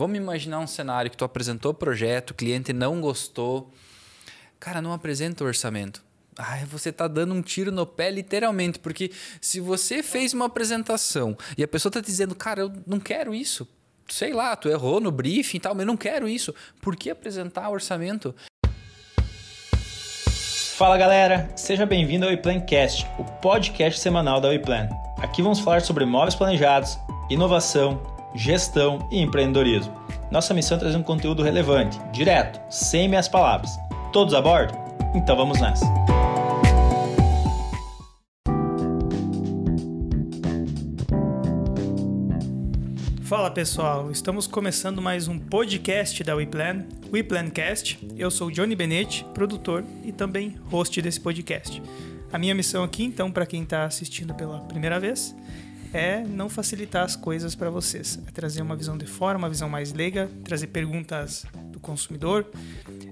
Vamos imaginar um cenário que tu apresentou o projeto, o cliente não gostou. Cara, não apresenta o orçamento. Ai, você tá dando um tiro no pé, literalmente, porque se você fez uma apresentação e a pessoa tá dizendo, cara, eu não quero isso, sei lá, tu errou no briefing e tal, mas eu não quero isso, por que apresentar orçamento? Fala galera, seja bem-vindo ao WePlancast, o podcast semanal da WePlan. Aqui vamos falar sobre imóveis planejados, inovação, gestão e empreendedorismo. Nossa missão é trazer um conteúdo relevante, direto, sem meias palavras. Todos a bordo? Então vamos nessa! Fala pessoal, estamos começando mais um podcast da WePlan, WePlancast. Eu sou Johnny Benetti, produtor e também host desse podcast. A minha missão aqui, então, para quem está assistindo pela primeira vez, é não facilitar as coisas para vocês, é trazer uma visão de fora, uma visão mais leiga, trazer perguntas do consumidor,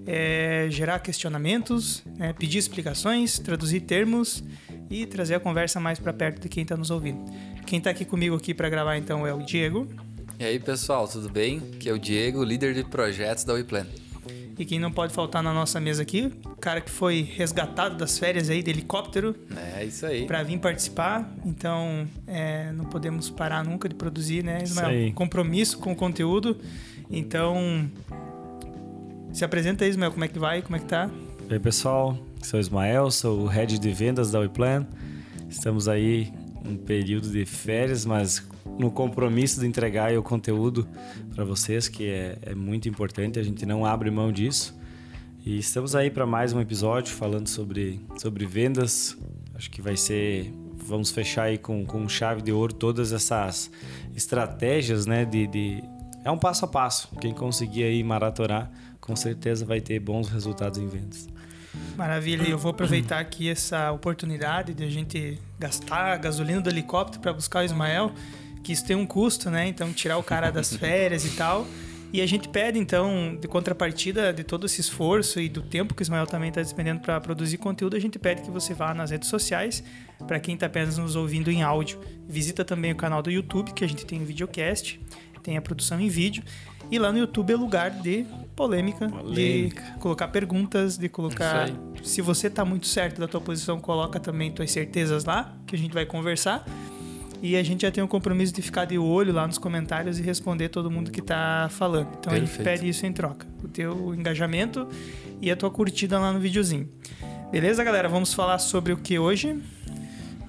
é gerar questionamentos, é pedir explicações, traduzir termos e trazer a conversa mais para perto de quem está nos ouvindo. Quem está aqui comigo aqui para gravar então é o Diego. E aí, pessoal, tudo bem? Aqui é o Diego, líder de projetos da WePlan. E quem não pode faltar na nossa mesa aqui, o cara que foi resgatado das férias aí de helicóptero. É, isso aí. Para vir participar. Então, é, não podemos parar nunca de produzir, né, Ismael? Isso aí. Compromisso com o conteúdo. Então, se apresenta aí, Ismael, como é que vai, como é que tá? E aí, pessoal, sou o Ismael, sou o head de vendas da WePlan. Estamos aí um período de férias, mas no compromisso de entregar o conteúdo para vocês, que é, é muito importante, a gente não abre mão disso. E estamos aí para mais um episódio falando sobre, sobre vendas. Acho que vai ser. Vamos fechar aí com, com chave de ouro todas essas estratégias, né? De, de, é um passo a passo. Quem conseguir aí maratonar, com certeza vai ter bons resultados em vendas. Maravilha, eu vou aproveitar aqui essa oportunidade de a gente gastar gasolina do helicóptero para buscar o Ismael, que isso tem um custo, né? Então, tirar o cara das férias e tal. E a gente pede, então, de contrapartida de todo esse esforço e do tempo que o Ismael também está despendendo para produzir conteúdo, a gente pede que você vá nas redes sociais, para quem está apenas nos ouvindo em áudio. Visita também o canal do YouTube, que a gente tem um videocast, tem a produção em vídeo. E lá no YouTube é lugar de polêmica, Polêmica. de colocar perguntas, de colocar. Se você tá muito certo da tua posição, coloca também tuas certezas lá, que a gente vai conversar. E a gente já tem o compromisso de ficar de olho lá nos comentários e responder todo mundo que tá falando. Então a gente Perfeito. pede isso em troca. O teu engajamento e a tua curtida lá no videozinho. Beleza, galera? Vamos falar sobre o que hoje?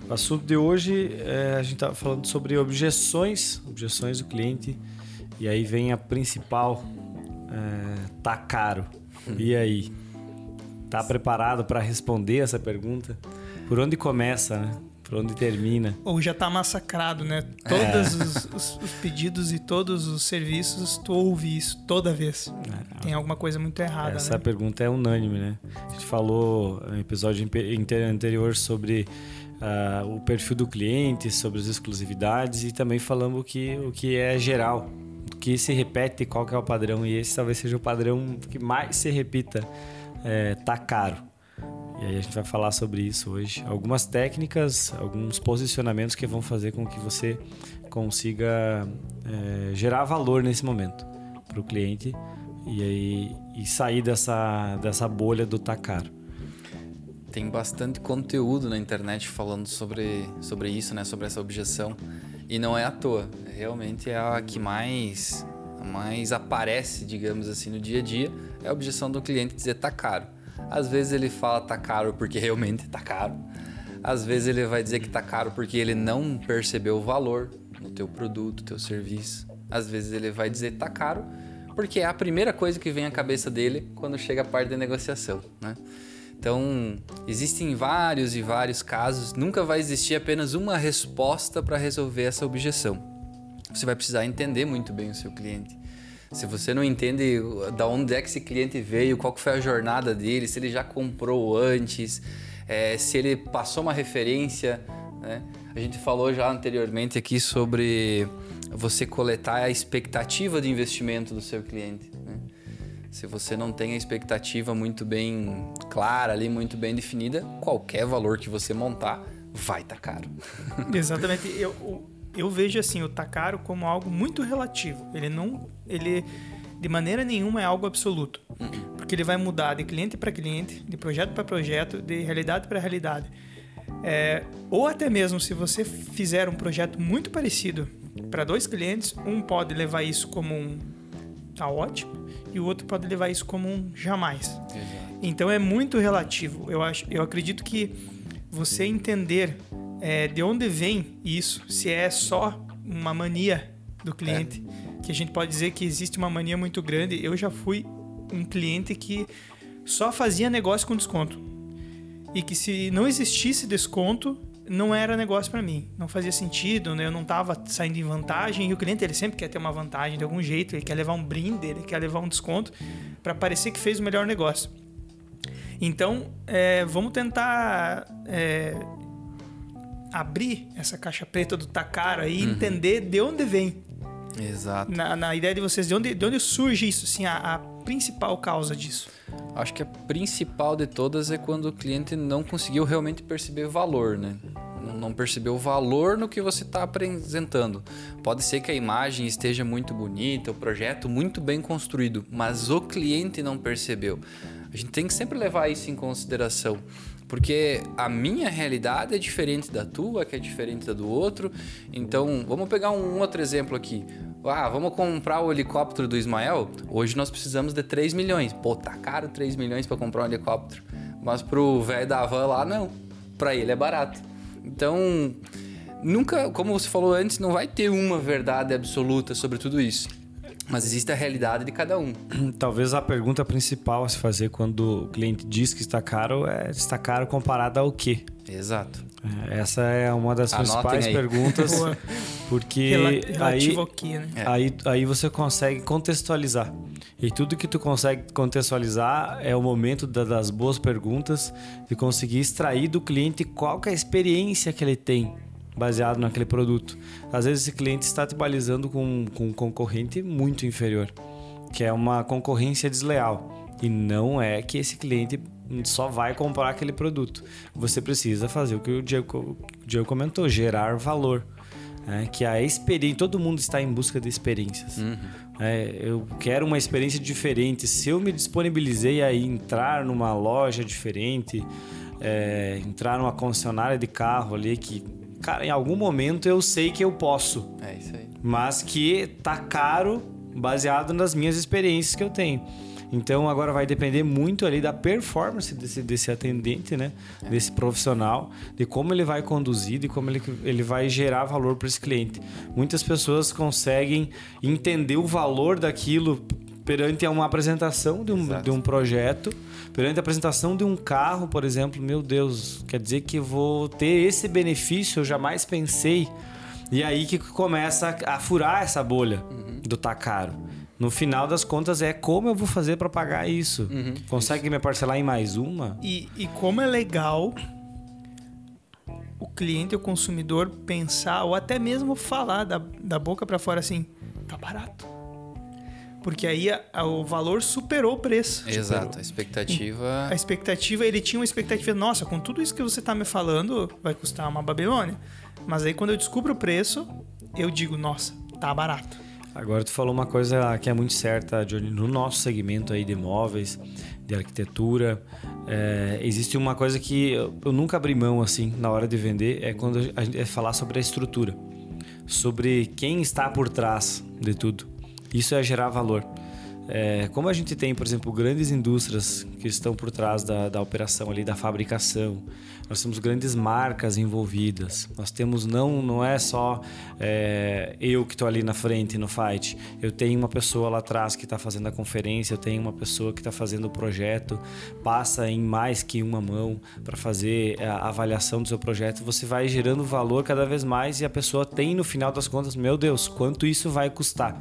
O assunto de hoje é, a gente tá falando sobre objeções, objeções do cliente. E aí vem a principal, é, tá caro. E aí, tá preparado para responder essa pergunta? Por onde começa, né? Por onde termina? Ou já tá massacrado, né? Todos os, os- os pedidos e todos os serviços, tu ouve isso toda vez. Tem alguma coisa muito errada, Essa né? pergunta é unânime, né? A gente falou no episódio anterior sobre ah, o perfil do cliente, sobre as exclusividades e também falamos que, o que é geral, o que se repete, qual que é o padrão. E esse talvez seja o padrão que mais se repita. É, tá caro. E aí a gente vai falar sobre isso hoje. Algumas técnicas, alguns posicionamentos que vão fazer com que você consiga é, gerar valor nesse momento para o cliente e aí e sair dessa, dessa bolha do tá caro. Tem bastante conteúdo na internet falando sobre, sobre isso, né? Sobre essa objeção. E não é à toa. Realmente é a que mais, mais aparece, digamos assim, no dia a dia. É a objeção do cliente dizer tá caro. Às vezes ele fala tá caro porque realmente tá caro. Às vezes ele vai dizer que tá caro porque ele não percebeu o valor no teu produto, teu serviço. Às vezes ele vai dizer tá caro porque é a primeira coisa que vem à cabeça dele quando chega a parte da negociação, né? Então, existem vários e vários casos, nunca vai existir apenas uma resposta para resolver essa objeção. Você vai precisar entender muito bem o seu cliente. Se você não entende da onde é que esse cliente veio, qual foi a jornada dele, se ele já comprou antes, eh, se ele passou uma referência, né? A gente falou já anteriormente aqui sobre você coletar a expectativa de investimento do seu cliente. Né? Se você não tem a expectativa muito bem clara ali, muito bem definida, qualquer valor que você montar vai estar caro. Exatamente. Eu, eu vejo assim o caro como algo muito relativo. Ele não, ele de maneira nenhuma é algo absoluto, porque ele vai mudar de cliente para cliente, de projeto para projeto, de realidade para realidade. É, ou até mesmo se você fizer um projeto muito parecido para dois clientes, um pode levar isso como um tá ótimo e o outro pode levar isso como um jamais. Exato. Então é muito relativo. Eu acho, eu acredito que você entender é, de onde vem isso, se é só uma mania do cliente, é. que a gente pode dizer que existe uma mania muito grande. Eu já fui um cliente que só fazia negócio com desconto e que se não existisse desconto não era negócio para mim, não fazia sentido, né? eu não estava saindo em vantagem e o cliente ele sempre quer ter uma vantagem de algum jeito, ele quer levar um brinde, ele quer levar um desconto para parecer que fez o melhor negócio. Então, é, vamos tentar é, abrir essa caixa preta do Takara e uhum. entender de onde vem. Exato. Na, na, ideia de vocês, de onde, de onde surge isso, assim, a, a principal causa disso? Acho que a principal de todas é quando o cliente não conseguiu realmente perceber valor, né? Não percebeu o valor no que você está apresentando. Pode ser que a imagem esteja muito bonita, o projeto muito bem construído, mas o cliente não percebeu. A gente tem que sempre levar isso em consideração. Porque a minha realidade é diferente da tua, que é diferente da do outro. Então, vamos pegar um outro exemplo aqui. Ah, vamos comprar o helicóptero do Ismael? Hoje nós precisamos de 3 milhões. Pô, tá caro 3 milhões para comprar um helicóptero. Mas pro velho da van lá, não. Para ele é barato. Então, nunca, como você falou antes, não vai ter uma verdade absoluta sobre tudo isso. Mas existe a realidade de cada um. Talvez a pergunta principal a se fazer quando o cliente diz que está caro é está caro comparado ao quê? Exato. É, essa é uma das Anotem principais aí. perguntas, porque aí, aqui, né? É. aí, aí você consegue contextualizar. E tudo que tu consegue contextualizar é o momento da, das boas perguntas, de conseguir extrair do cliente qual é a experiência que ele tem baseado naquele produto. Às vezes esse cliente está te balizando com, com um concorrente muito inferior, que é uma concorrência desleal. E não é que esse cliente só vai comprar aquele produto. Você precisa fazer o que o Diego, o Diego comentou, gerar valor. É, que a experiência, todo mundo está em busca de experiências. Uhum. É, eu quero uma experiência diferente. Se eu me disponibilizei a entrar numa loja diferente, é, entrar numa concessionária de carro ali que cara, em algum momento eu sei que eu posso. É isso aí. Mas que tá caro baseado nas minhas experiências que eu tenho. Então agora vai depender muito ali da performance desse, desse atendente, né? É. Desse profissional, de como ele vai conduzir, de como ele, ele vai gerar valor para esse cliente. Muitas pessoas conseguem entender o valor daquilo perante uma apresentação de um, de um projeto, perante a apresentação de um carro, por exemplo, meu Deus, quer dizer que vou ter esse benefício, eu jamais pensei. E aí que começa a furar essa bolha uhum. do tá caro. No final das contas, é como eu vou fazer para pagar isso. Uhum. Consegue me parcelar em mais uma? E, e como é legal o cliente, o consumidor pensar ou até mesmo falar da, da boca para fora assim, tá barato porque aí a, a, o valor superou o preço. Exato, superou. a expectativa. A expectativa, ele tinha uma expectativa, nossa, com tudo isso que você está me falando, vai custar uma Babilônia. Mas aí quando eu descubro o preço, eu digo, nossa, tá barato. Agora tu falou uma coisa que é muito certa, Johnny, no nosso segmento aí de imóveis, de arquitetura, é, existe uma coisa que eu nunca abri mão assim na hora de vender, é quando a gente é falar sobre a estrutura, sobre quem está por trás de tudo. Isso é gerar valor. É, como a gente tem, por exemplo, grandes indústrias que estão por trás da, da operação ali, da fabricação, nós temos grandes marcas envolvidas. Nós temos não não é só é, eu que estou ali na frente no fight. Eu tenho uma pessoa lá atrás que está fazendo a conferência. Eu tenho uma pessoa que está fazendo o projeto. Passa em mais que uma mão para fazer a avaliação do seu projeto. Você vai gerando valor cada vez mais e a pessoa tem no final das contas, meu Deus, quanto isso vai custar?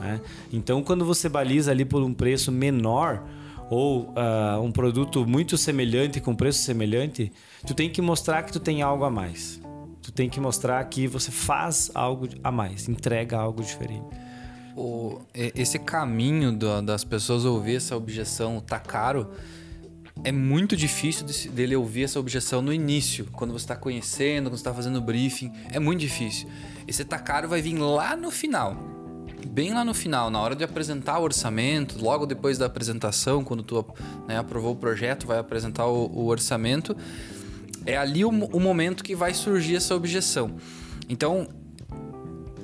Né? Então, quando você baliza ali por um preço menor ou uh, um produto muito semelhante com preço semelhante, tu tem que mostrar que tu tem algo a mais. Tu tem que mostrar que você faz algo a mais, entrega algo diferente. O, esse caminho das pessoas ouvir essa objeção tá caro é muito difícil dele ouvir essa objeção no início, quando você está conhecendo, quando você está fazendo briefing. É muito difícil. Esse tá caro vai vir lá no final. Bem lá no final, na hora de apresentar o orçamento, logo depois da apresentação, quando tu né, aprovou o projeto, vai apresentar o, o orçamento, é ali o, o momento que vai surgir essa objeção. Então,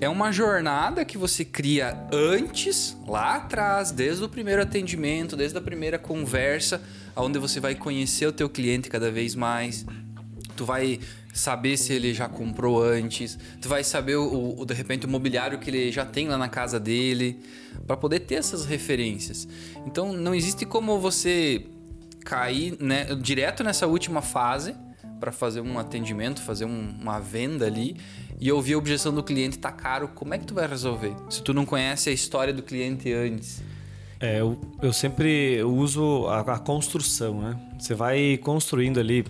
é uma jornada que você cria antes, lá atrás, desde o primeiro atendimento, desde a primeira conversa, onde você vai conhecer o teu cliente cada vez mais. Tu vai saber se ele já comprou antes, tu vai saber o, o de repente o mobiliário que ele já tem lá na casa dele, para poder ter essas referências. Então não existe como você cair né, direto nessa última fase para fazer um atendimento, fazer um, uma venda ali e ouvir a objeção do cliente tá caro, como é que tu vai resolver? Se tu não conhece a história do cliente antes. É, eu, eu sempre uso a, a construção, né? Você vai construindo ali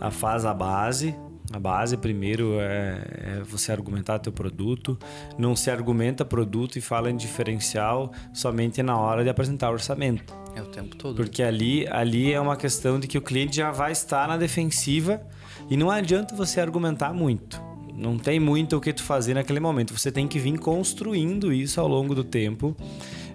a fase a base, a base primeiro é, é, você argumentar teu produto. Não se argumenta produto e fala em diferencial somente na hora de apresentar o orçamento. É o tempo todo. Porque ali, ali é uma questão de que o cliente já vai estar na defensiva e não adianta você argumentar muito. Não tem muito o que tu fazer naquele momento. Você tem que vir construindo isso ao longo do tempo.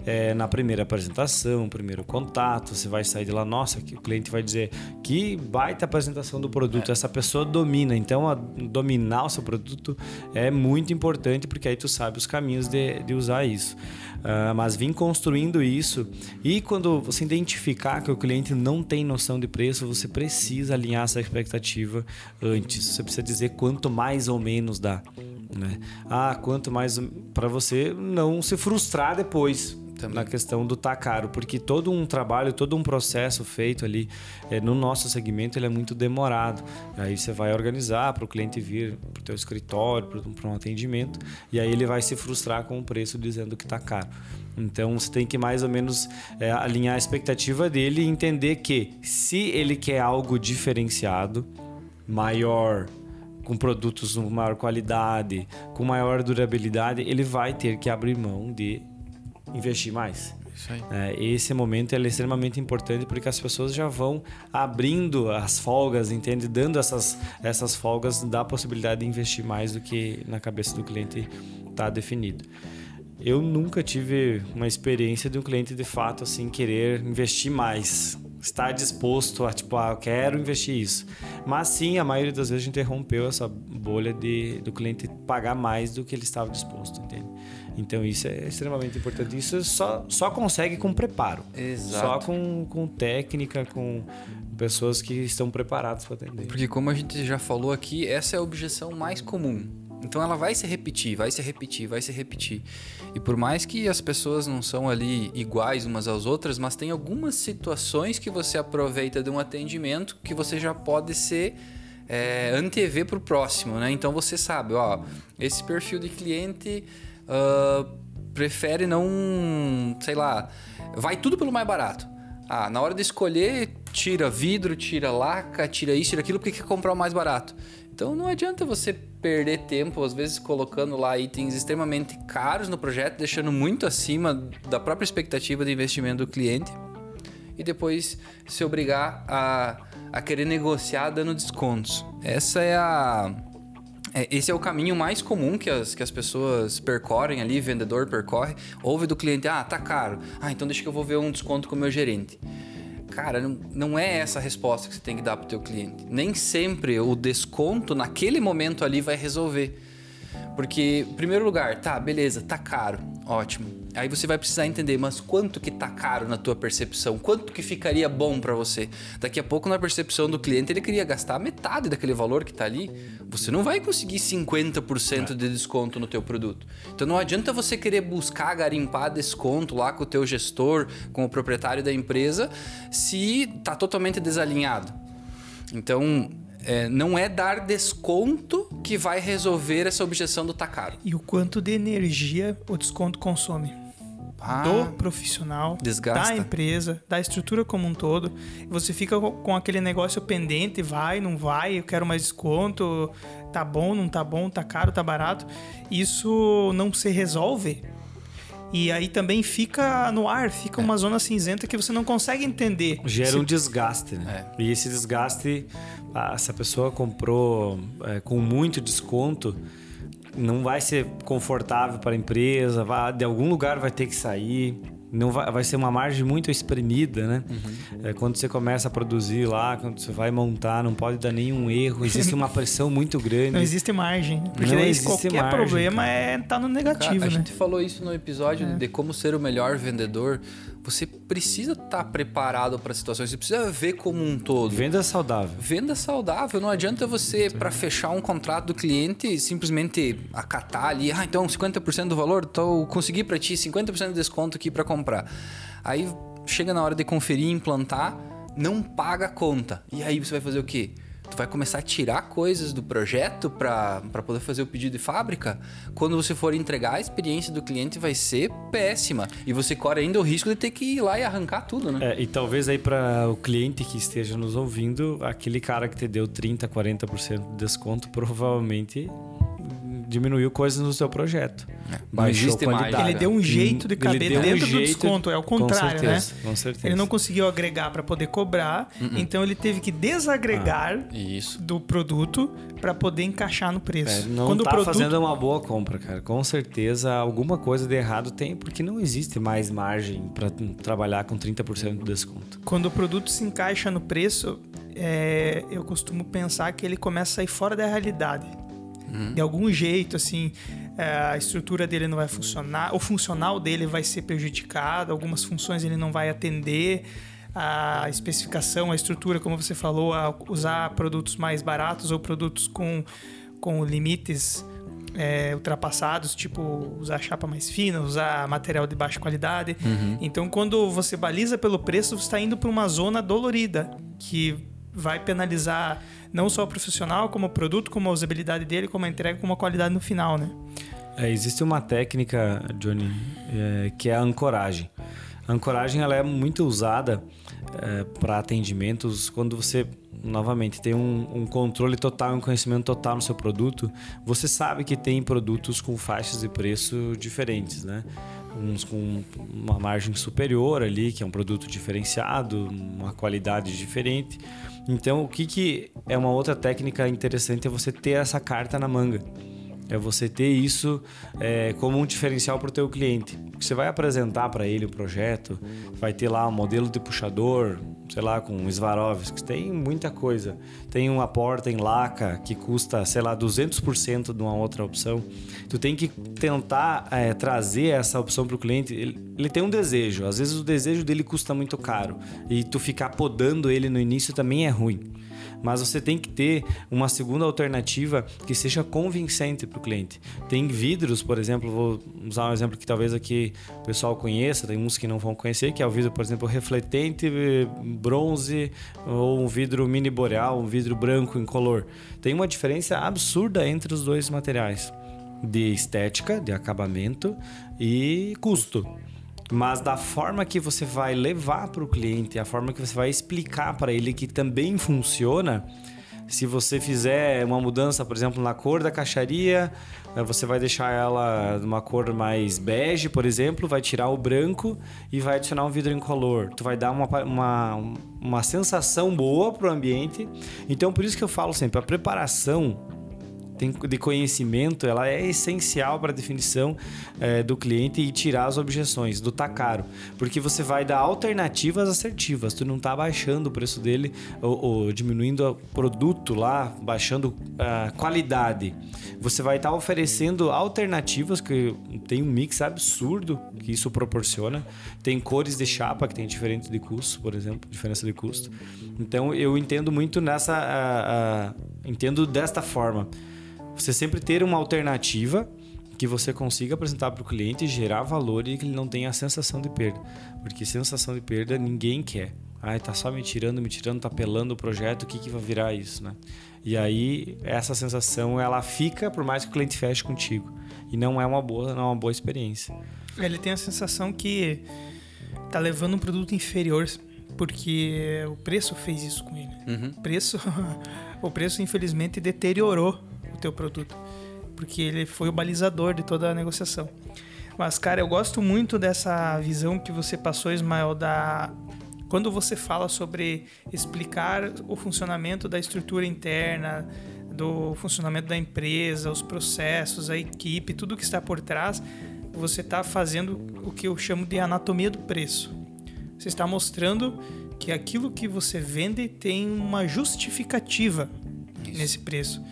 É, na primeira apresentação, primeiro contato, você vai sair de lá, nossa, o cliente vai dizer que baita apresentação do produto, essa pessoa domina. Então, a, dominar o seu produto é muito importante porque aí tu sabe os caminhos de, de usar isso. Uh, mas vim construindo isso e quando você identificar que o cliente não tem noção de preço, você precisa alinhar essa expectativa antes. Você precisa dizer quanto mais ou menos dá. Né? Ah, quanto mais para você não se frustrar depois. Também. na questão do tá caro, porque todo um trabalho, todo um processo feito ali é, no nosso segmento ele é muito demorado. Aí você vai organizar para o cliente vir para o teu escritório, para um atendimento, e aí ele vai se frustrar com o preço dizendo que tá caro. Então você tem que mais ou menos é, alinhar a expectativa dele e entender que se ele quer algo diferenciado, maior, com produtos com maior qualidade, com maior durabilidade, ele vai ter que abrir mão de investir mais. Isso aí. É, esse momento é extremamente importante porque as pessoas já vão abrindo as folgas, entende? Dando essas, essas folgas dá a possibilidade de investir mais do que na cabeça do cliente está definido. Eu nunca tive uma experiência de um cliente de fato assim querer investir mais, estar disposto a tipo, ah, eu quero investir isso. Mas sim, a maioria das vezes a gente rompeu essa bolha de do cliente pagar mais do que ele estava disposto, entende? Então isso é extremamente importante. Isso só, só consegue com preparo. Exato. Só com, com técnica, com pessoas que estão preparadas para atender. Porque como a gente já falou aqui, essa é a objeção mais comum. Então ela vai se repetir, vai se repetir, vai se repetir. E por mais que as pessoas não são ali iguais umas às outras, mas tem algumas situações que você aproveita de um atendimento que você já pode ser é, antever para o próximo, né? Então você sabe, ó, esse perfil de cliente uh, prefere não, sei lá, vai tudo pelo mais barato. Ah, na hora de escolher, tira vidro, tira laca, tira isso, tira aquilo, porque quer comprar o mais barato. Então não adianta você perder tempo, às vezes colocando lá itens extremamente caros no projeto, deixando muito acima da própria expectativa de investimento do cliente e depois se obrigar a, a querer negociar dando descontos. Essa é a é, esse é o caminho mais comum que as, que as pessoas percorrem ali, vendedor percorre. Ouve do cliente, ah, tá caro. Ah, então deixa que eu vou ver um desconto com o meu gerente. Cara, não, não é essa a resposta que você tem que dar para o teu cliente. Nem sempre o desconto naquele momento ali vai resolver. Porque, em primeiro lugar, tá, beleza, tá caro, ótimo. Aí você vai precisar entender, mas quanto que tá caro na tua percepção? Quanto que ficaria bom para você? Daqui a pouco na percepção do cliente ele queria gastar metade daquele valor que tá ali. Você não vai conseguir 50% de desconto no teu produto. Então não adianta você querer buscar garimpar desconto lá com o teu gestor, com o proprietário da empresa, se tá totalmente desalinhado. Então, é, não é dar desconto que vai resolver essa objeção do tá caro. E o quanto de energia o desconto consome? Ah, do profissional, desgasta. da empresa, da estrutura como um todo. Você fica com aquele negócio pendente, vai, não vai, eu quero mais desconto, tá bom, não tá bom, tá caro, tá barato. Isso não se resolve E aí também fica no ar, fica uma zona cinzenta que você não consegue entender. Gera Se- um desgaste, né? E esse desgaste, ah, se a pessoa comprou é, com muito desconto, não vai ser confortável para a empresa, vai, de algum lugar vai ter que sair. Não vai, vai ser uma margem muito espremida, né? É, quando você começa a produzir lá, quando você vai montar, não pode dar nenhum erro. Existe uma pressão muito grande. Não existe margem. Porque Não existe qualquer margem, problema cara. é tá no Cara, negativo, a né? gente falou isso no episódio É. de como ser o melhor vendedor. Você precisa estar preparado para situações, você precisa ver como um todo. Venda saudável. Venda saudável, não adianta você, para fechar um contrato do cliente, simplesmente acatar ali, ah, então 50% do valor, então eu consegui para ti 50% de desconto aqui para comprar. Aí chega na hora de conferir e implantar, não paga a conta. E aí você vai fazer o quê? Tu vai começar a tirar coisas do projeto para poder fazer o pedido de fábrica. Quando você for entregar, a experiência do cliente vai ser péssima. E você corre ainda o risco de ter que ir lá e arrancar tudo, né? É, e talvez aí para o cliente que esteja nos ouvindo, aquele cara que te deu 30, 40% de desconto provavelmente diminuiu coisas no seu projeto. Não existe mágica. Ele deu um jeito de caber deu um dentro do jeito- desconto, é o com contrário, certeza, né? Com certeza. Ele não conseguiu agregar para poder cobrar, então ele teve que desagregar Isso. do produto para poder encaixar no É, preço. não Quando tá o produto fazendo uma boa compra, cara. Com certeza alguma coisa de errado tem, porque não existe mais margem para trabalhar com 30% de desconto. Quando o produto se encaixa no preço, é, eu costumo pensar que ele começa a sair fora da realidade. De algum jeito, assim, é, a estrutura dele não vai funcionar, o funcional dele vai ser prejudicado, algumas funções ele não vai atender, a especificação, a estrutura, como você falou, a usar produtos mais baratos ou produtos com, com limites é, ultrapassados, tipo usar chapa mais fina, usar material de baixa qualidade. Então, quando você baliza pelo preço, você está indo para uma zona dolorida que vai penalizar não só o profissional, como o produto, como a usabilidade dele, como a entrega, como a qualidade no final, né? É, existe uma técnica, Johnny, é, que é a ancoragem. A ancoragem ela é muito usada para atendimentos quando você, novamente, tem um, um controle total, um conhecimento total no seu produto. Você sabe que tem produtos com faixas de preço diferentes, né? Uns com uma margem superior ali, que é um produto diferenciado, uma qualidade diferente. Então, o que, que é uma outra técnica interessante é você ter essa carta na manga. É você ter isso é, como um diferencial para o teu cliente. Você vai apresentar para ele o projeto, vai ter lá um modelo de puxador, sei lá, com Swarovski, tem muita coisa. Tem uma porta em laca que custa, sei lá, 200% de uma outra opção. Tu tem que tentar é, trazer essa opção para o cliente. Ele, ele tem um desejo, às vezes o desejo dele custa muito caro e tu ficar podando ele no início também é ruim mas você tem que ter uma segunda alternativa que seja convincente para o cliente. Tem vidros, por exemplo, vou usar um exemplo que talvez aqui o pessoal conheça, tem uns que não vão conhecer, que é o vidro, por exemplo, refletente eh, bronze ou um vidro mini boreal, um vidro branco incolor. Tem uma diferença absurda entre os dois materiais de estética, de acabamento e custo mas da forma que você vai levar para o cliente, a forma que você vai explicar para ele que também funciona. Se você fizer uma mudança, por exemplo, na cor da caixaria, eh, você vai deixar ela de uma cor mais bege, por exemplo, vai tirar o branco e vai adicionar um vidro incolor. Tu vai dar uma, uma, uma sensação boa para o ambiente. Então, por isso que eu falo sempre, a preparação tem- de conhecimento, ela é essencial para a definição eh, do cliente e tirar as objeções do tá caro, porque você vai dar alternativas assertivas. Tu não tá baixando o preço dele ou, ou diminuindo o produto lá, baixando a qualidade. Você vai estar oferecendo alternativas que tem um mix absurdo que isso proporciona. Tem cores de chapa que tem diferente de custo, por exemplo, diferença de custo. Então eu entendo muito nessa, ah, ah, entendo desta forma você sempre ter uma alternativa que você consiga apresentar para o cliente, gerar valor e que ele não tenha a sensação de perda. Porque sensação de perda ninguém quer. Ai, tá só me tirando, me tirando, tá pelando o projeto, o que, que vai virar isso, né? E aí, essa sensação, ela fica por mais que o cliente feche contigo. E não é uma boa, não é uma boa experiência. Ele tem a sensação que tá levando um produto inferior, porque o preço fez isso com ele. Uhum. O preço, o preço infelizmente deteriorou o teu produto, porque ele foi o balizador de toda a negociação. Mas, cara, eu gosto muito dessa visão que você passou, Ismael, da. Quando você fala sobre explicar o funcionamento da estrutura interna, do funcionamento da empresa, os processos, a equipe, tudo que está por trás, você está fazendo o que eu chamo de anatomia do preço. Você está mostrando que aquilo que você vende tem uma justificativa Isso. nesse preço.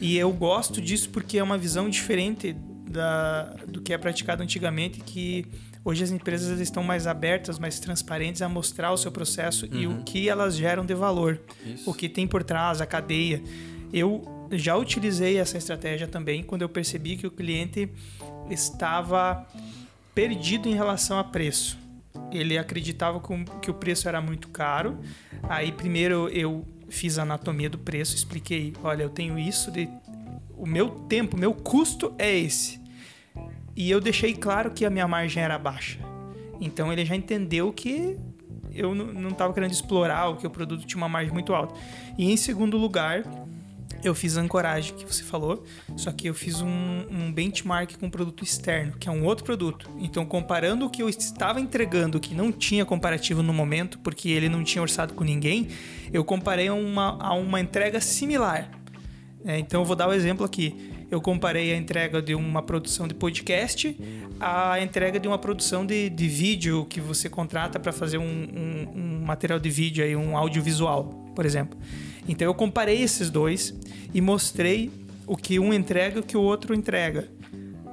E eu gosto disso porque é uma visão diferente da, do que é praticado antigamente, que hoje as empresas estão mais abertas, mais transparentes a mostrar o seu processo uhum. e o uhum. que elas geram de valor, Isso. o que tem por trás, a cadeia. Eu já utilizei essa estratégia também quando eu percebi que o cliente estava perdido em relação a preço. Ele acreditava que o preço era muito caro. Aí primeiro eu fiz a anatomia do preço, expliquei, olha, eu tenho isso de o meu tempo, meu custo é esse. E eu deixei claro que a minha margem era baixa. Então ele já entendeu que eu não estava querendo explorar o que o produto tinha uma margem muito alta. E em segundo lugar, eu fiz a ancoragem que você falou, só que eu fiz um, um benchmark com um produto externo, que é um outro produto. Então, comparando o que eu estava entregando, que não tinha comparativo no momento, porque ele não tinha orçado com ninguém, eu comparei a uma, a uma entrega similar. É, então, eu vou dar o um exemplo aqui. Eu comparei a entrega de uma produção de podcast à entrega de uma produção de, de vídeo que você contrata para fazer um, um, um material de vídeo, aí, um audiovisual, por exemplo. Então eu comparei esses dois e mostrei o que um entrega e o que o outro entrega.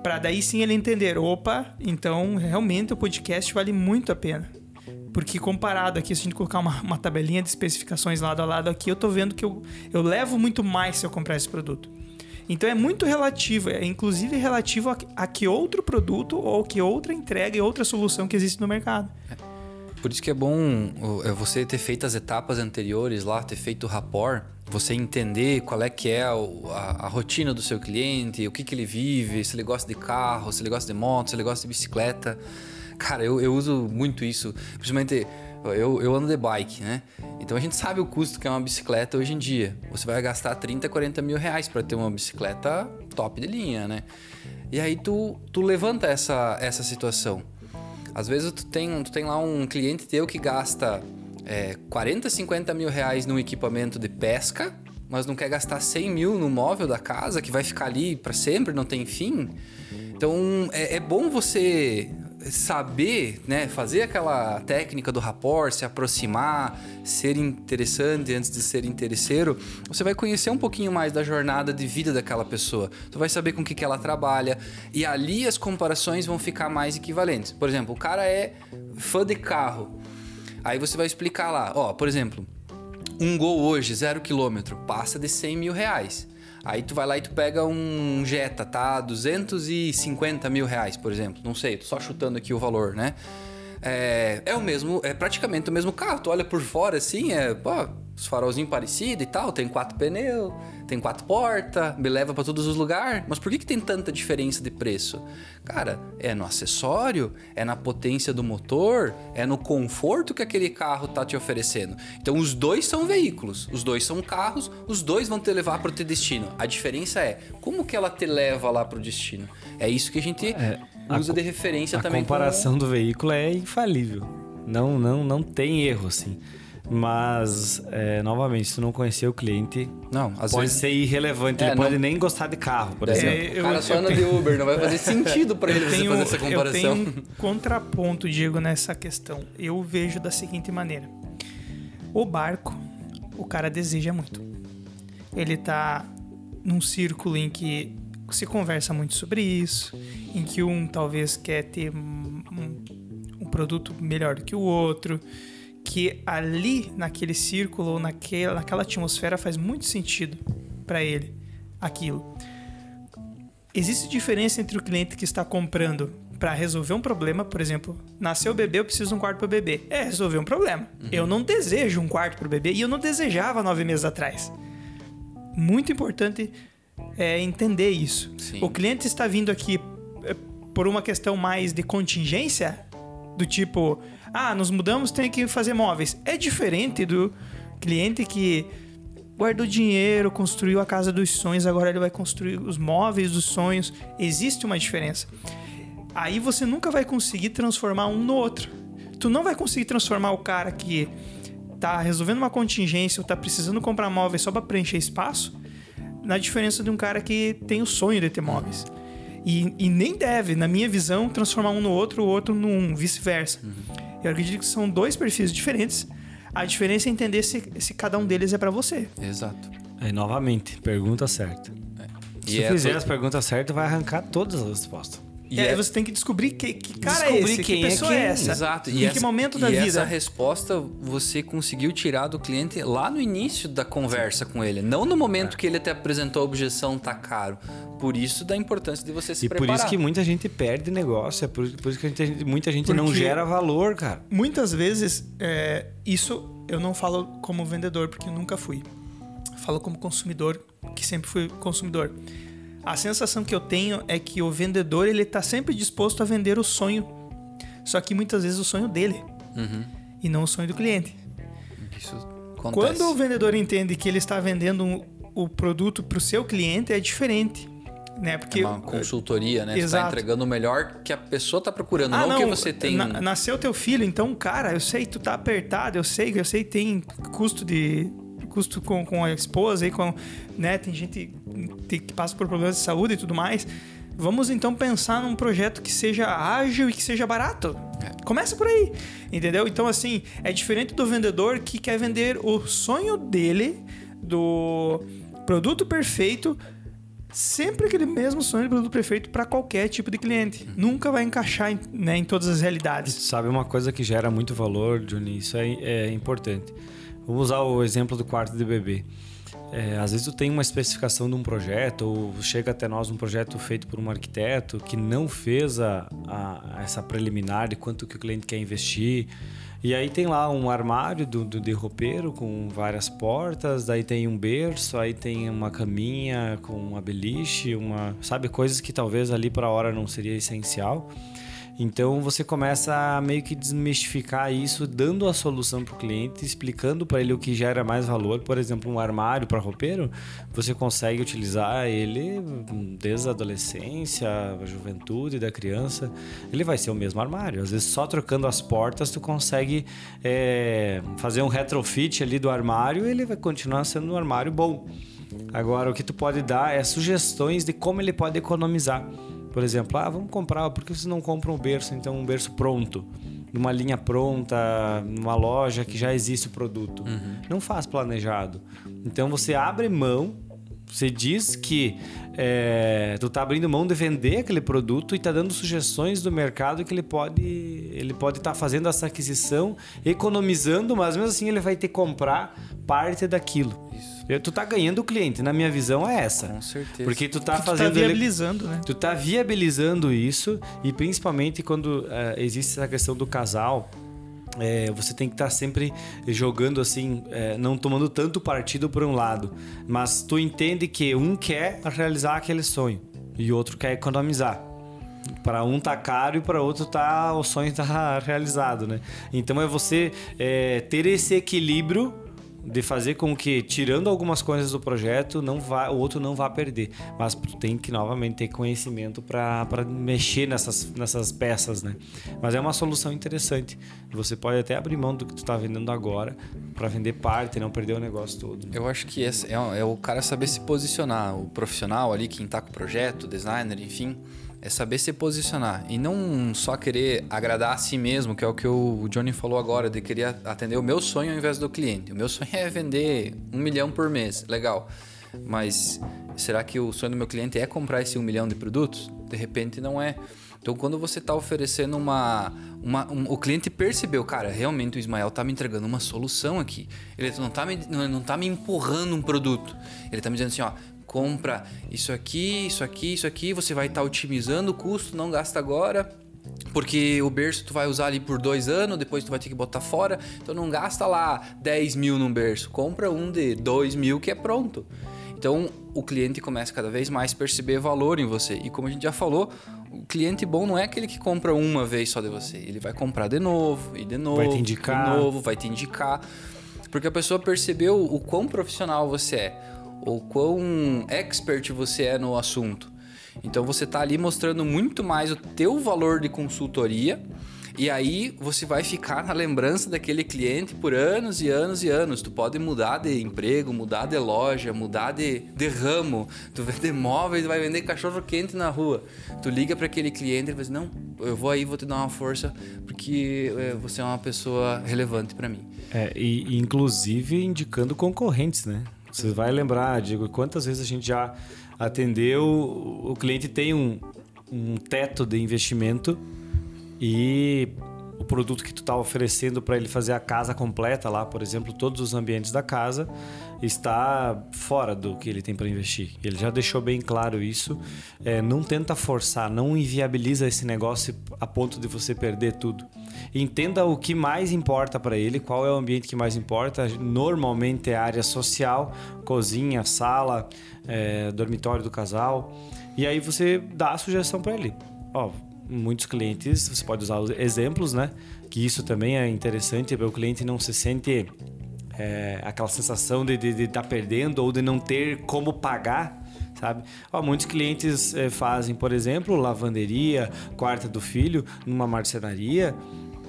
Para daí sim ele entender, opa, então realmente o podcast vale muito a pena. Porque comparado aqui, se a gente colocar uma, uma tabelinha de especificações lado a lado aqui, eu tô vendo que eu, eu levo muito mais se eu comprar esse produto. Então é muito relativo, é inclusive relativo a, a que outro produto ou que outra entrega e outra solução que existe no mercado. Por isso que é bom é você ter feito as etapas anteriores lá, ter feito o rapport, você entender qual é que é a, a, a, rotina do seu cliente, o que, que ele vive, se ele gosta de carro, se ele gosta de moto, se ele gosta de bicicleta. Cara, eu, eu uso muito isso, principalmente eu, eu ando de bike, né? Então a gente sabe o custo que é uma bicicleta hoje em dia. Você vai gastar 30, 40 mil reais para ter uma bicicleta top de linha, né? E aí tu, tu levanta essa, essa situação. Às vezes tu tem, tu tem lá um cliente teu que gasta é, 40, 50 mil reais num equipamento de pesca, mas não quer gastar 100 mil no móvel da casa, que vai ficar ali para sempre, não tem fim. Então é, é bom você saber, né, fazer aquela técnica do rapport, se aproximar, ser interessante antes de ser interesseiro, você vai conhecer um pouquinho mais da jornada de vida daquela pessoa. Tu vai saber com o que, que ela trabalha e ali as comparações vão ficar mais equivalentes. Por exemplo, o cara é fã de carro. Aí você vai explicar lá, ó, por exemplo, um gol hoje, zero quilômetro, passa de 100 mil reais. Aí tu vai lá e tu pega um Jetta, tá? 250 mil reais, por exemplo. Não sei, tô só chutando aqui o valor, né? É, é o mesmo, é praticamente o mesmo carro. Tu olha por fora assim, é, pô, os farolzinhos parecidos e tal, tem quatro pneus, tem quatro portas, me leva para todos os lugares. Mas por que, que tem tanta diferença de preço? Cara, é no acessório, é na potência do motor, é no conforto que aquele carro tá te oferecendo. Então os dois são veículos, os dois são carros, os dois vão te levar para o teu destino. A diferença é como que ela te leva lá para o destino. É isso que a gente é, usa a, de referência a também. A comparação do veículo é infalível. Não, não, não tem erro assim. Mas, é, novamente, se tu não conhecer o cliente, não, pode vezes... ser irrelevante. É, ele não... pode nem gostar de carro, por é, exemplo. o cara só anda tenho... de Uber, não vai fazer sentido para ele tenho, fazer essa comparação. Eu tenho um contraponto, Diego, nessa questão. Eu vejo da seguinte maneira. O barco, o cara deseja muito. Ele tá num círculo em que se conversa muito sobre isso, em que um talvez quer ter um, um produto melhor do que o outro, que ali naquele círculo, naquela, naquela atmosfera faz muito sentido para ele aquilo. Existe diferença entre o cliente que está comprando para resolver um problema, por exemplo, nasceu o bebê, eu preciso de um quarto para o bebê. É resolver um problema. Uhum. Eu não desejo um quarto para o bebê e eu não desejava nove meses atrás. Muito importante é entender isso. Sim. O cliente está vindo aqui é, por uma questão mais de contingência, do tipo, ah, nos mudamos, tem que fazer móveis. É diferente do cliente que guardou dinheiro, construiu a casa dos sonhos, agora ele vai construir os móveis dos sonhos. Existe uma diferença. aí você nunca vai conseguir transformar um no outro. Tu não vai conseguir transformar o cara que tá resolvendo uma contingência ou tá precisando comprar móveis só para preencher espaço na diferença de um cara que tem o sonho de ter móveis. E, e nem deve, na minha visão, transformar um no outro, o outro num, vice-versa. Eu acredito que são dois perfis diferentes. A diferença é entender se, se cada um deles é para você. Exato. Aí, novamente, pergunta certa. Se é fizer to- as perguntas certas, vai arrancar todas as respostas. E aí você tem que descobrir que, que cara Descobrir é esse, quem que é pessoa quem. é essa. Exato. Em que momento da e vida? essa resposta você conseguiu tirar do cliente lá no início da conversa com ele. Não no É. momento que ele te apresentou a objeção, tá caro. Por isso da importância de você se E por preparar. isso que muita gente perde negócio. É por, por isso que gente- muita gente não Porque- gera valor, cara. Muitas vezes, é, isso eu não falo como vendedor, porque eu nunca fui. Falo como consumidor, que sempre fui consumidor. A sensação que eu tenho é que o vendedor ele está sempre disposto a vender o sonho. Só que muitas vezes o sonho dele Uhum. e não o sonho do cliente. Isso acontece. Quando o vendedor entende que ele está vendendo um- o produto para o seu cliente, é diferente. Né? Porque é uma consultoria, né? Você tá entregando o melhor que a pessoa tá procurando, Ah, não, que você tem. na- nasceu teu filho, então, cara, eu sei que tu tá apertado, eu sei que eu sei que tem custo de custo com, com a esposa aí com, né, tem gente que passa por problemas de saúde e tudo mais. Vamos então pensar num projeto que seja ágil e que seja barato. Começa por aí, entendeu? Então assim, é diferente do vendedor que quer vender o sonho dele do produto perfeito sempre aquele mesmo sonho de produto perfeito para qualquer tipo de cliente. Nunca vai encaixar em, né, em todas as realidades. Sabe uma coisa que gera muito valor, Johnny? Isso é, é importante. Vamos usar o exemplo do quarto de bebê. É, às vezes tu tem uma especificação de um projeto ou chega até nós um projeto feito por um arquiteto que não fez a, a- essa preliminar de quanto que o cliente quer investir e aí tem lá um armário do, do de roupeiro com várias portas, daí tem um berço, aí tem uma caminha com uma beliche, uma sabe coisas que talvez ali para a hora não seria essencial. Então você começa a meio que desmistificar isso, dando a solução para o cliente, explicando para ele o que gera mais valor. Por exemplo, um armário para roupeiro, você consegue utilizar ele desde a adolescência, a juventude da criança. Ele vai ser o mesmo armário. Às vezes só trocando as portas tu consegue é, fazer um retrofit ali do armário, e ele vai continuar sendo um armário bom. Agora o que tu pode dar é sugestões de como ele pode economizar. Por exemplo, ah, vamos comprar, por que vocês não compram um berço, então um berço pronto? Numa linha pronta, numa loja que já existe o produto. Não faz planejado. Então você abre mão, você diz que é, tu tá abrindo mão de vender aquele produto e tá dando sugestões do mercado que ele pode ele pode estar fazendo essa aquisição, economizando, mas mesmo assim ele vai ter que comprar parte daquilo. Isso. Tu tá ganhando o cliente, na minha visão é essa. Com certeza. Porque tu tá Tu tá fazendo ele- viabilizando, né? Tu tá viabilizando isso e principalmente quando eh, existe essa questão do casal, eh, você tem que estar sempre jogando assim, eh, não tomando tanto partido por um lado, mas tu entende que um quer realizar aquele sonho e o outro quer economizar. Para um tá caro e para outro tá o sonho tá realizado, né? Então é você eh, ter esse equilíbrio de fazer com que, tirando algumas coisas do projeto, não vá, o outro não vá perder. Mas tu tem que, novamente, ter conhecimento para mexer nessas, nessas peças, né? Mas é uma solução interessante. Você pode até abrir mão do que tu está vendendo agora para vender parte e não perder o negócio todo. né? Eu acho que esse é, é o cara saber se posicionar, o profissional ali, quem tá com o projeto, designer, enfim, é saber se posicionar e não só querer agradar a si mesmo, que é o que o Johnny falou agora, de querer atender o meu sonho ao invés do cliente. O meu sonho é vender um milhão por mês, legal. Mas será que o sonho do meu cliente é comprar esse um milhão de produtos? De repente não é. Então, quando você está oferecendo uma. uma um- o cliente percebeu, cara, realmente o Ismael tá me entregando uma solução aqui. Ele não tá me, não, tá me empurrando um produto. Ele tá me dizendo assim, ó. Compra isso aqui, isso aqui, isso aqui. Você vai estar otimizando o custo, não gasta agora. Porque o berço tu vai usar ali por dois anos, depois tu vai ter que botar fora. Então não gasta lá 10 mil num berço. Compra um de 2 mil que é pronto. Então o cliente começa cada vez mais a perceber valor em você. E como a gente já falou, o cliente bom não é aquele que compra uma vez só de você. Ele vai comprar de novo, e de novo, Vai te indicar. de novo, vai te indicar. Porque a pessoa percebeu o quão profissional você é, o quão expert você é no assunto. Então você está ali mostrando muito mais o teu valor de consultoria e aí você vai ficar na lembrança daquele cliente por anos e anos e anos. Tu pode mudar de emprego, mudar de loja, mudar de, de ramo. Tu vende móveis, vai vender cachorro quente na rua. Tu liga para aquele cliente e vai dizer, não, eu vou aí, vou te dar uma força porque é, você é uma pessoa relevante para mim. É, e inclusive indicando concorrentes, né? Você vai lembrar, digo, quantas vezes a gente já atendeu, o cliente tem um, um teto de investimento e o produto que tu está oferecendo para ele fazer a casa completa lá, por exemplo, todos os ambientes da casa, está fora do que ele tem para investir. Ele já deixou bem claro isso. É, não tenta forçar, não inviabiliza esse negócio a ponto de você perder tudo. Entenda o que mais importa para ele, qual é o ambiente que mais importa. Normalmente é a área social, cozinha, sala, é, dormitório do casal. E aí você dá a sugestão para ele. Ó, muitos clientes, você pode usar exemplos, né? Que isso também é interessante, para o cliente não se sente é, aquela sensação de estar de, de tá perdendo ou de não ter como pagar sabe? Ó, muitos clientes é, fazem, por exemplo, lavanderia, quarta do filho, numa marcenaria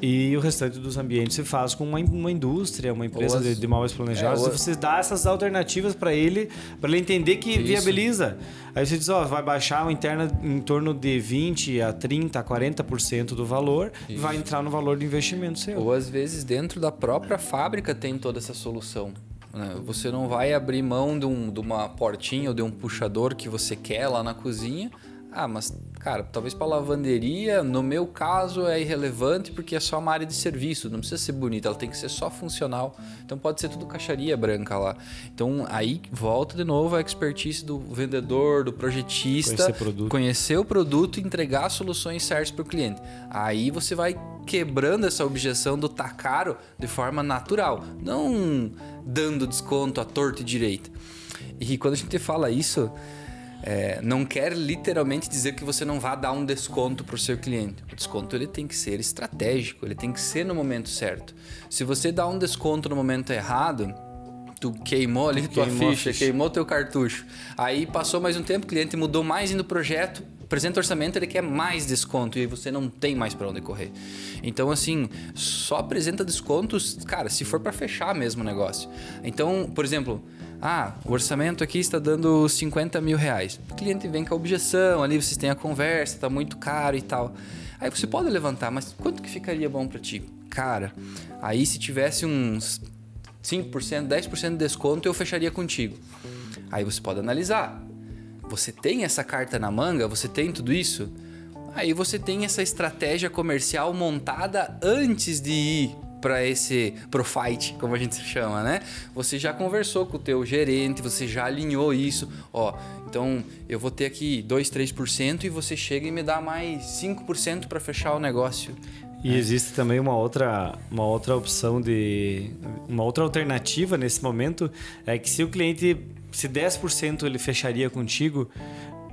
e o restante dos ambientes se faz com uma, uma indústria, uma empresa as... de, de móveis planejados. É, ou... Você dá essas alternativas para ele, para ele entender que Isso. viabiliza. Aí você diz, ó, vai baixar o interna em torno de 20 a 30, a 40% do valor, Isso. vai entrar no valor de investimento seu. Ou às vezes dentro da própria fábrica tem toda essa solução. Né? Você não vai abrir mão de, um, de uma portinha ou de um puxador que você quer lá na cozinha ah, mas cara, talvez para lavanderia, no meu caso é irrelevante porque é só uma área de serviço, não precisa ser bonita, ela tem que ser só funcional. Então pode ser tudo caixaria branca lá. Então aí volta de novo a expertise do vendedor, do projetista, conhecer, conhecer o produto e entregar soluções certas para o cliente. Aí você vai quebrando essa objeção do tá caro de forma natural, não dando desconto à torta e direita. E quando a gente fala isso, é, não quer literalmente dizer que você não vá dar um desconto para o seu cliente. O desconto ele tem que ser estratégico, ele tem que ser no momento certo. Se você dá um desconto no momento errado, tu queimou ali tua queimou ficha, ficha, queimou teu cartucho. Aí passou mais um tempo, o cliente mudou mais no projeto, apresenta orçamento, ele quer mais desconto e você não tem mais para onde correr. Então, assim, só apresenta descontos, cara, se for para fechar mesmo o negócio. Então, por exemplo, ah, o orçamento aqui está dando 50 mil reais. O cliente vem com a objeção, ali vocês têm a conversa, está muito caro e tal. Aí você pode levantar, mas quanto que ficaria bom para ti? Cara, aí se tivesse uns 5%, 10% de desconto, eu fecharia contigo. Aí você pode analisar. Você tem essa carta na manga? Você tem tudo isso? Aí você tem essa estratégia comercial montada antes de ir para esse pro fight, como a gente chama, né? Você já conversou com o teu gerente, você já alinhou isso, ó, então eu vou ter aqui 2, 3% e você chega e me dá mais 5% para fechar o negócio. E é. existe também uma outra, uma outra opção de. Uma outra alternativa nesse momento é que se o cliente. Se 10% ele fecharia contigo,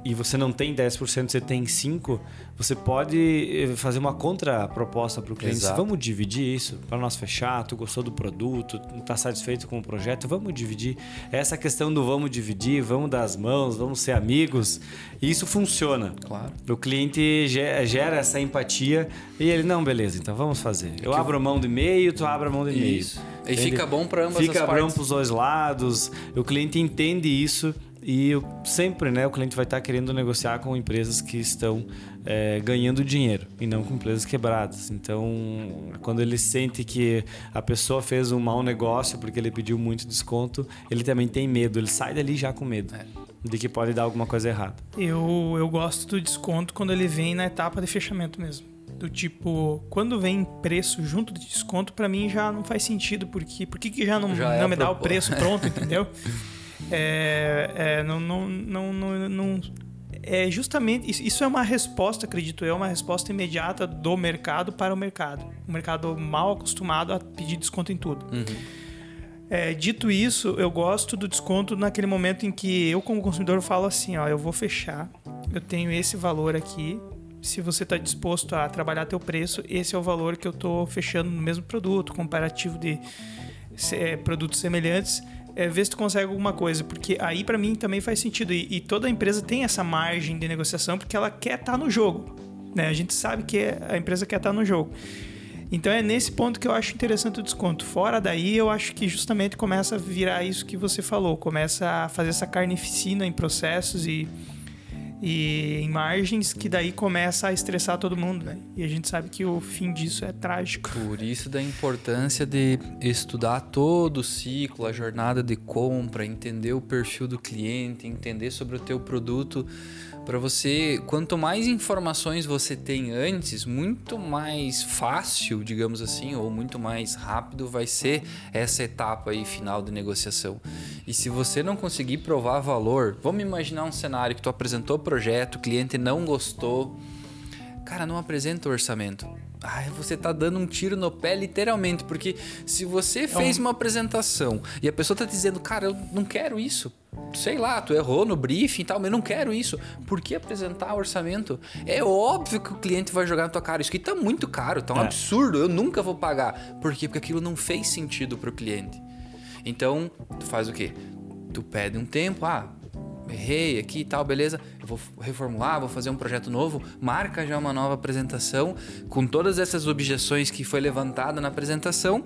e você não tem 10%, você tem 5%, você pode eh, fazer uma contraproposta para o cliente. Exato. Vamos dividir isso para nós fechar. Tu gostou do produto, está satisfeito com o projeto? Vamos dividir. Essa questão do vamos dividir, vamos dar as mãos, vamos ser amigos, isso funciona. Claro. O cliente gera essa empatia e ele, não, beleza, então vamos fazer. Eu abro mão do e-mail, tu abre a mão do e-mail. Isso. E fica bom para ambas fica as partes. Fica bom para os dois lados. O cliente entende isso e sempre né, o cliente vai estar querendo negociar com empresas que estão é, ganhando dinheiro e não com empresas quebradas. Então, quando ele sente que a pessoa fez um mau negócio porque ele pediu muito desconto, ele também tem medo, ele sai dali já com medo. É. De que pode dar alguma coisa errada. Eu, eu gosto do desconto quando ele vem na etapa de fechamento mesmo do tipo, quando vem preço junto de desconto, para mim já não faz sentido, porque por que já não, já não é me dá o preço pronto, entendeu? É, é, não, não, não, não, não, é justamente isso é uma resposta, acredito eu, uma resposta imediata do mercado para o mercado. O mercado mal acostumado a pedir desconto em tudo. Uhum. É, dito isso, eu gosto do desconto naquele momento em que eu, como consumidor, falo assim: ó, eu vou fechar, eu tenho esse valor aqui. Se você está disposto a trabalhar teu preço, esse é o valor que eu estou fechando no mesmo produto, comparativo de é, produtos semelhantes é ver se tu consegue alguma coisa, porque aí para mim também faz sentido. E, e, toda empresa tem essa margem de negociação porque ela quer estar tá no jogo. Né? A gente sabe que a empresa quer estar tá no jogo. Então é nesse ponto que eu acho interessante o desconto. Fora daí, eu acho que justamente começa a virar isso que você falou, começa a fazer essa carnificina em processos e e em margens que daí começa a estressar todo mundo, né? E a gente sabe que o fim disso é trágico. Por isso da importância de estudar todo o ciclo, a jornada de compra, entender o perfil do cliente, entender sobre o teu produto para você, quanto mais informações você tem antes, muito mais fácil, digamos assim, ou muito mais rápido vai ser essa etapa aí final de negociação. E se você não conseguir provar valor, vamos imaginar um cenário que tu apresentou o projeto, o cliente não gostou, cara, não apresenta o orçamento. Ai, você tá dando um tiro no pé, literalmente, porque se você fez uma apresentação e a pessoa tá dizendo, cara, eu não quero isso, sei lá, tu errou no briefing e tal, mas eu não quero isso. Por que apresentar orçamento? É óbvio que o cliente vai jogar na tua cara. Isso aqui tá muito caro, tá um é. absurdo, eu nunca vou pagar. Por quê? Porque aquilo não fez sentido pro cliente. Então, tu faz o quê? Tu pede um tempo, ah, errei aqui e tal, beleza? Eu vou reformular, vou fazer um projeto novo, marca já uma nova apresentação com todas essas objeções que foi levantada na apresentação,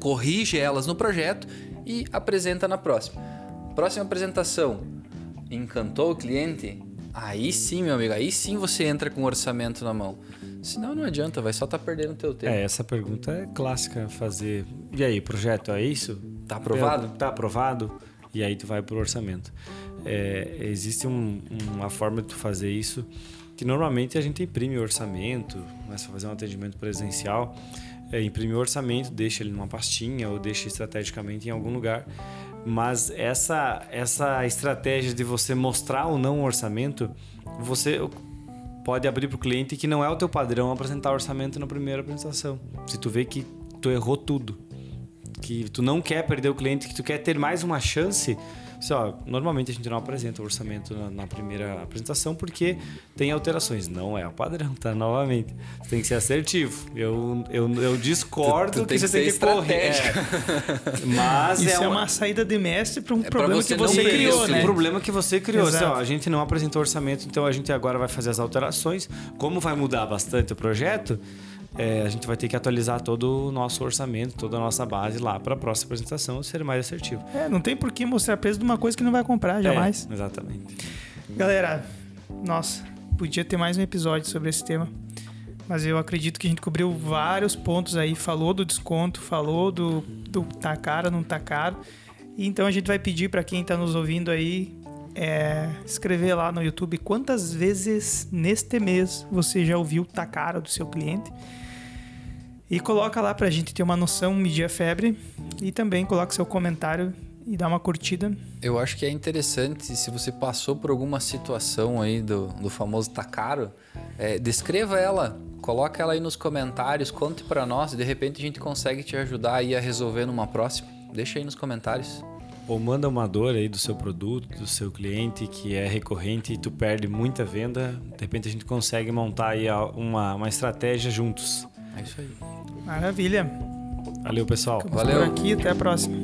corrige elas no projeto e apresenta na próxima. Próxima apresentação, encantou o cliente? Aí sim, meu amigo, aí sim você entra com o orçamento na mão. Senão não adianta, vai só estar tá perdendo teu tempo. É, essa pergunta é clássica fazer. E aí, projeto, é isso? Tá aprovado? Tá aprovado. E aí tu vai pro orçamento é, existe um, uma forma de tu fazer isso que normalmente a gente imprime o orçamento, começa a fazer um atendimento presencial, é, imprime o orçamento, deixa ele numa pastinha ou deixa estrategicamente em algum lugar. Mas essa, essa estratégia de você mostrar ou não o orçamento, você pode abrir para o cliente que não é o teu padrão apresentar o orçamento na primeira apresentação. Se tu vê que tu errou tudo, que tu não quer perder o cliente, que tu quer ter mais uma chance ó, normalmente a gente não apresenta o orçamento na, na, primeira apresentação porque tem alterações. Não é o padrão, tá? Novamente. Você tem que ser assertivo. Eu, eu, eu discordo tu, tu que, você tem que correr. É. Mas Isso é uma... é uma... saída de mestre para um é problema você que você criou, né? Um problema que você criou. Assim, ó, a gente não apresentou orçamento, então a gente agora vai fazer as alterações. Como vai mudar bastante o projeto, é, a gente vai ter que atualizar todo o nosso orçamento, toda a nossa base lá para a próxima apresentação ser mais assertivo. É, não tem por que mostrar preço de uma coisa que não vai comprar jamais. É, exatamente. Galera, nossa, podia ter mais um episódio sobre esse tema. Mas eu acredito que a gente cobriu vários pontos aí, falou do desconto, falou do, do tá caro, não tá caro. Então a gente vai pedir para quem está nos ouvindo aí é, escrever lá no YouTube quantas vezes neste mês você já ouviu tá caro do seu cliente e coloca lá pra gente ter uma noção, medir a febre. E também coloca seu comentário e dá uma curtida. Eu acho que é interessante, se você passou por alguma situação aí do, do famoso tá caro, é, descreva ela, coloca ela aí nos comentários, conte para nós e de repente a gente consegue te ajudar aí a resolver numa próxima. Deixa aí nos comentários. Ou manda uma dor aí do seu produto, do seu cliente que é recorrente e tu perde muita venda. De repente a gente consegue montar aí uma, uma estratégia juntos. É isso aí. Maravilha. Valeu, pessoal. Ficamos Valeu. Por aqui, até a próxima.